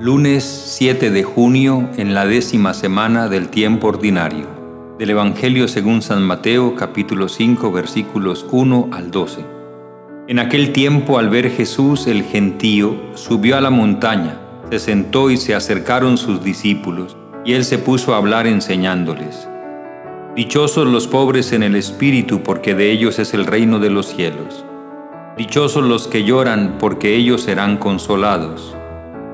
Lunes 7 de junio en la décima semana del tiempo ordinario. Del Evangelio según San Mateo capítulo 5 versículos 1 al 12. En aquel tiempo al ver Jesús el gentío subió a la montaña, se sentó y se acercaron sus discípulos, y él se puso a hablar enseñándoles. Dichosos los pobres en el espíritu, porque de ellos es el reino de los cielos. Dichosos los que lloran, porque ellos serán consolados.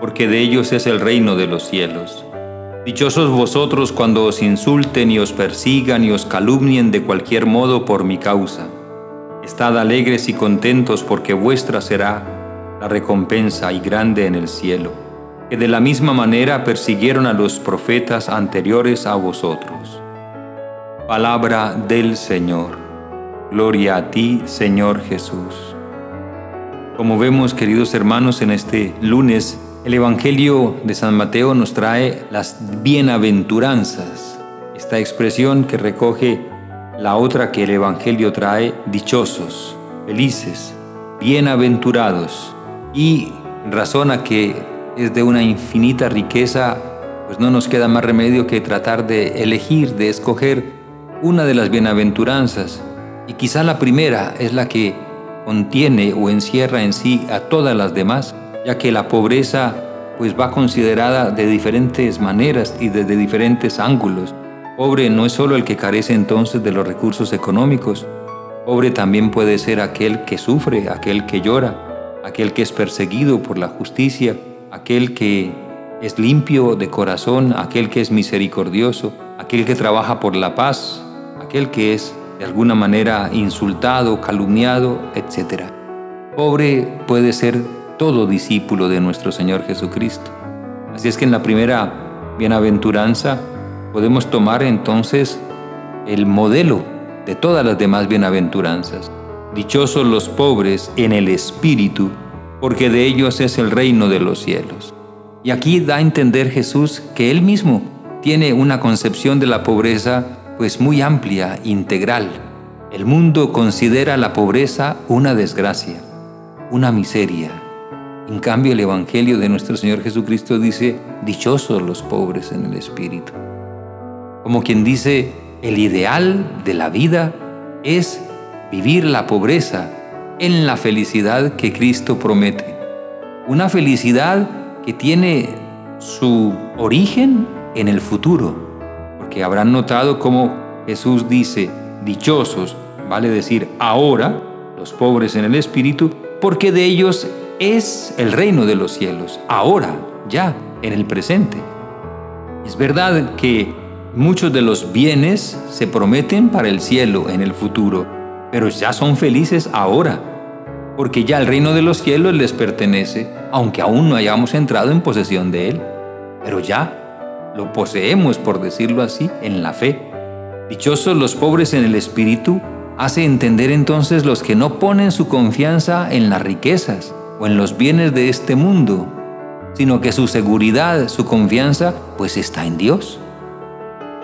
porque de ellos es el reino de los cielos. Dichosos vosotros cuando os insulten y os persigan y os calumnien de cualquier modo por mi causa. Estad alegres y contentos porque vuestra será la recompensa y grande en el cielo, que de la misma manera persiguieron a los profetas anteriores a vosotros. Palabra del Señor. Gloria a ti, Señor Jesús. Como vemos, queridos hermanos, en este lunes el Evangelio de San Mateo nos trae las bienaventuranzas, esta expresión que recoge la otra que el Evangelio trae, dichosos, felices, bienaventurados, y razona que es de una infinita riqueza, pues no nos queda más remedio que tratar de elegir, de escoger una de las bienaventuranzas, y quizá la primera es la que contiene o encierra en sí a todas las demás, ya que la pobreza pues va considerada de diferentes maneras y desde diferentes ángulos. Pobre no es solo el que carece entonces de los recursos económicos, pobre también puede ser aquel que sufre, aquel que llora, aquel que es perseguido por la justicia, aquel que es limpio de corazón, aquel que es misericordioso, aquel que trabaja por la paz, aquel que es de alguna manera insultado, calumniado, etc. Pobre puede ser todo discípulo de nuestro Señor Jesucristo. Así es que en la primera bienaventuranza podemos tomar entonces el modelo de todas las demás bienaventuranzas. Dichosos los pobres en el espíritu, porque de ellos es el reino de los cielos. Y aquí da a entender Jesús que Él mismo tiene una concepción de la pobreza pues muy amplia, integral. El mundo considera la pobreza una desgracia, una miseria, en cambio, el Evangelio de nuestro Señor Jesucristo dice, dichosos los pobres en el Espíritu. Como quien dice, el ideal de la vida es vivir la pobreza en la felicidad que Cristo promete. Una felicidad que tiene su origen en el futuro. Porque habrán notado cómo Jesús dice, dichosos, vale decir ahora, los pobres en el Espíritu, porque de ellos es el reino de los cielos, ahora, ya, en el presente. Es verdad que muchos de los bienes se prometen para el cielo en el futuro, pero ya son felices ahora, porque ya el reino de los cielos les pertenece, aunque aún no hayamos entrado en posesión de él, pero ya lo poseemos, por decirlo así, en la fe. Dichosos los pobres en el espíritu, hace entender entonces los que no ponen su confianza en las riquezas, o en los bienes de este mundo, sino que su seguridad, su confianza, pues está en Dios.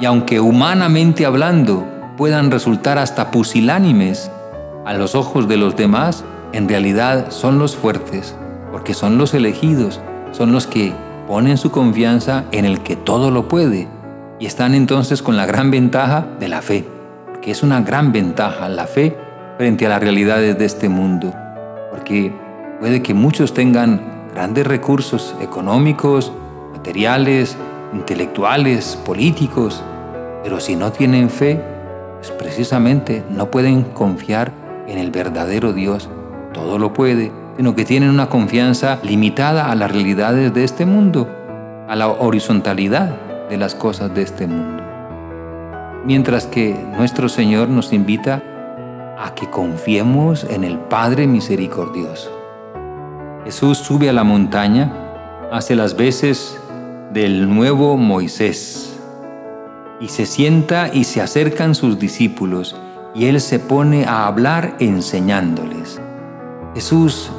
Y aunque humanamente hablando puedan resultar hasta pusilánimes a los ojos de los demás, en realidad son los fuertes, porque son los elegidos, son los que ponen su confianza en el que todo lo puede y están entonces con la gran ventaja de la fe, que es una gran ventaja la fe frente a las realidades de este mundo, porque Puede que muchos tengan grandes recursos económicos, materiales, intelectuales, políticos, pero si no tienen fe, pues precisamente no pueden confiar en el verdadero Dios. Todo lo puede, sino que tienen una confianza limitada a las realidades de este mundo, a la horizontalidad de las cosas de este mundo. Mientras que nuestro Señor nos invita a que confiemos en el Padre misericordioso. Jesús sube a la montaña, hace las veces del nuevo Moisés. Y se sienta y se acercan sus discípulos, y él se pone a hablar enseñándoles. Jesús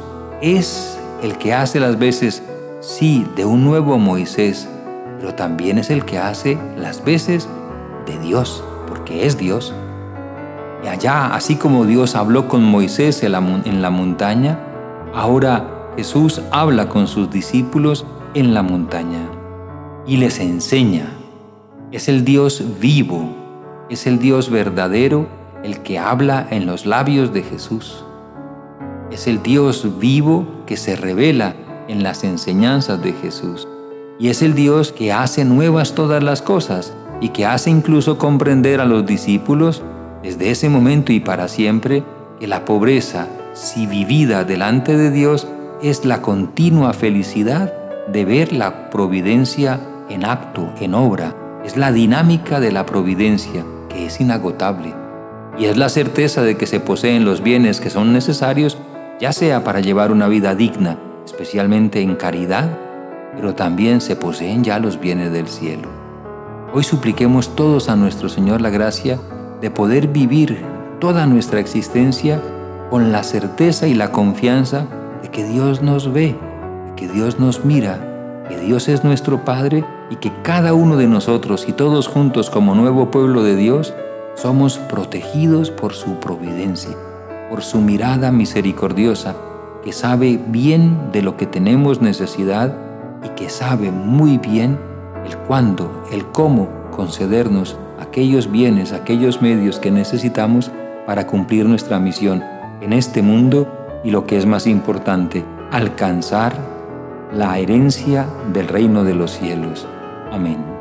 es el que hace las veces, sí, de un nuevo Moisés, pero también es el que hace las veces de Dios, porque es Dios. Y allá, así como Dios habló con Moisés en la, en la montaña, ahora Jesús habla con sus discípulos en la montaña y les enseña. Es el Dios vivo, es el Dios verdadero el que habla en los labios de Jesús. Es el Dios vivo que se revela en las enseñanzas de Jesús. Y es el Dios que hace nuevas todas las cosas y que hace incluso comprender a los discípulos desde ese momento y para siempre que la pobreza, si vivida delante de Dios, es la continua felicidad de ver la providencia en acto, en obra. Es la dinámica de la providencia que es inagotable. Y es la certeza de que se poseen los bienes que son necesarios, ya sea para llevar una vida digna, especialmente en caridad, pero también se poseen ya los bienes del cielo. Hoy supliquemos todos a nuestro Señor la gracia de poder vivir toda nuestra existencia con la certeza y la confianza de que Dios nos ve, de que Dios nos mira, que Dios es nuestro Padre y que cada uno de nosotros y todos juntos como nuevo pueblo de Dios somos protegidos por su providencia, por su mirada misericordiosa, que sabe bien de lo que tenemos necesidad y que sabe muy bien el cuándo, el cómo concedernos aquellos bienes, aquellos medios que necesitamos para cumplir nuestra misión en este mundo y lo que es más importante, alcanzar la herencia del reino de los cielos. Amén.